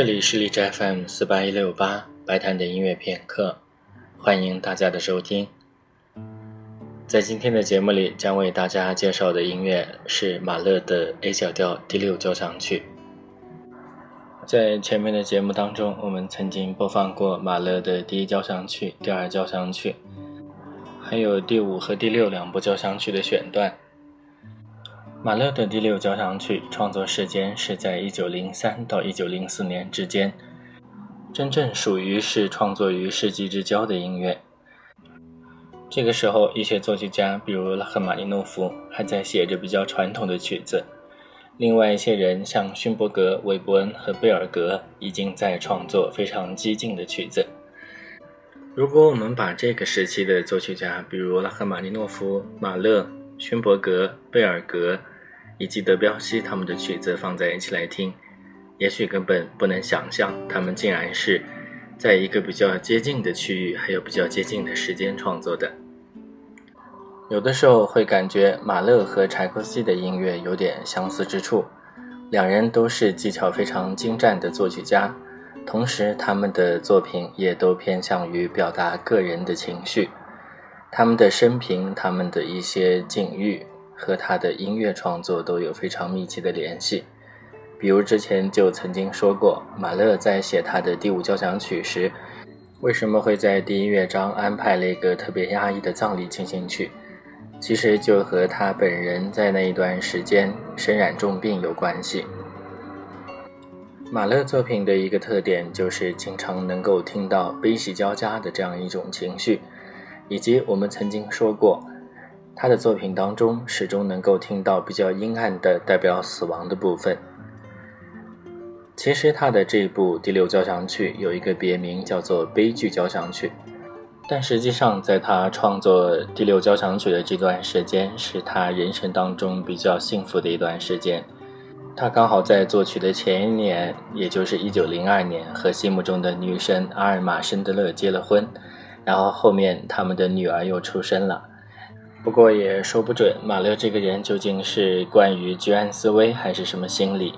这里是荔枝 FM 四八一六八白谈的音乐片刻，欢迎大家的收听。在今天的节目里，将为大家介绍的音乐是马勒的 A 小调第六交响曲。在前面的节目当中，我们曾经播放过马勒的第一交响曲、第二交响曲，还有第五和第六两部交响曲的选段。马勒的第六交响曲创作时间是在一九零三到一九零四年之间，真正属于是创作于世纪之交的音乐。这个时候，一些作曲家，比如拉赫玛尼诺夫，还在写着比较传统的曲子；另外一些人，像勋伯格、韦伯恩和贝尔格，已经在创作非常激进的曲子。如果我们把这个时期的作曲家，比如拉赫玛尼诺夫、马勒、勋伯格、贝尔格，以及德彪西他们的曲子放在一起来听，也许根本不能想象，他们竟然是在一个比较接近的区域，还有比较接近的时间创作的。有的时候会感觉马勒和柴可夫斯基的音乐有点相似之处，两人都是技巧非常精湛的作曲家，同时他们的作品也都偏向于表达个人的情绪，他们的生平，他们的一些境遇。和他的音乐创作都有非常密切的联系，比如之前就曾经说过，马勒在写他的第五交响曲时，为什么会在第一乐章安排了一个特别压抑的葬礼进行曲？其实就和他本人在那一段时间身染重病有关系。马勒作品的一个特点就是经常能够听到悲喜交加的这样一种情绪，以及我们曾经说过。他的作品当中，始终能够听到比较阴暗的代表死亡的部分。其实他的这部第六交响曲有一个别名，叫做悲剧交响曲。但实际上，在他创作第六交响曲的这段时间，是他人生当中比较幸福的一段时间。他刚好在作曲的前一年，也就是一九零二年，和心目中的女神阿尔玛·申德勒结了婚，然后后面他们的女儿又出生了。不过也说不准，马勒这个人究竟是关于居安思危还是什么心理？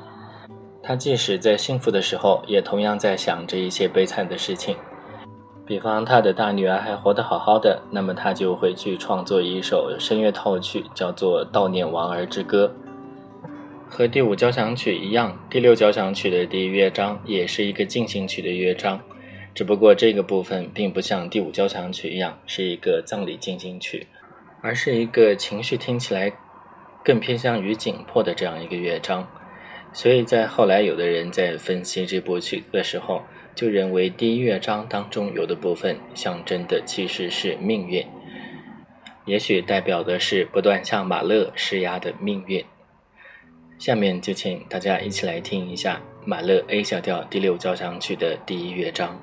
他即使在幸福的时候，也同样在想着一些悲惨的事情。比方他的大女儿还活得好好的，那么他就会去创作一首声乐套曲，叫做《悼念亡儿之歌》。和第五交响曲一样，第六交响曲的第一乐章也是一个进行曲的乐章，只不过这个部分并不像第五交响曲一样是一个葬礼进行曲。而是一个情绪听起来更偏向于紧迫的这样一个乐章，所以在后来有的人在分析这部曲子的时候，就认为第一乐章当中有的部分象征的其实是命运，也许代表的是不断向马勒施压的命运。下面就请大家一起来听一下马勒 A 小调第六交响曲的第一乐章。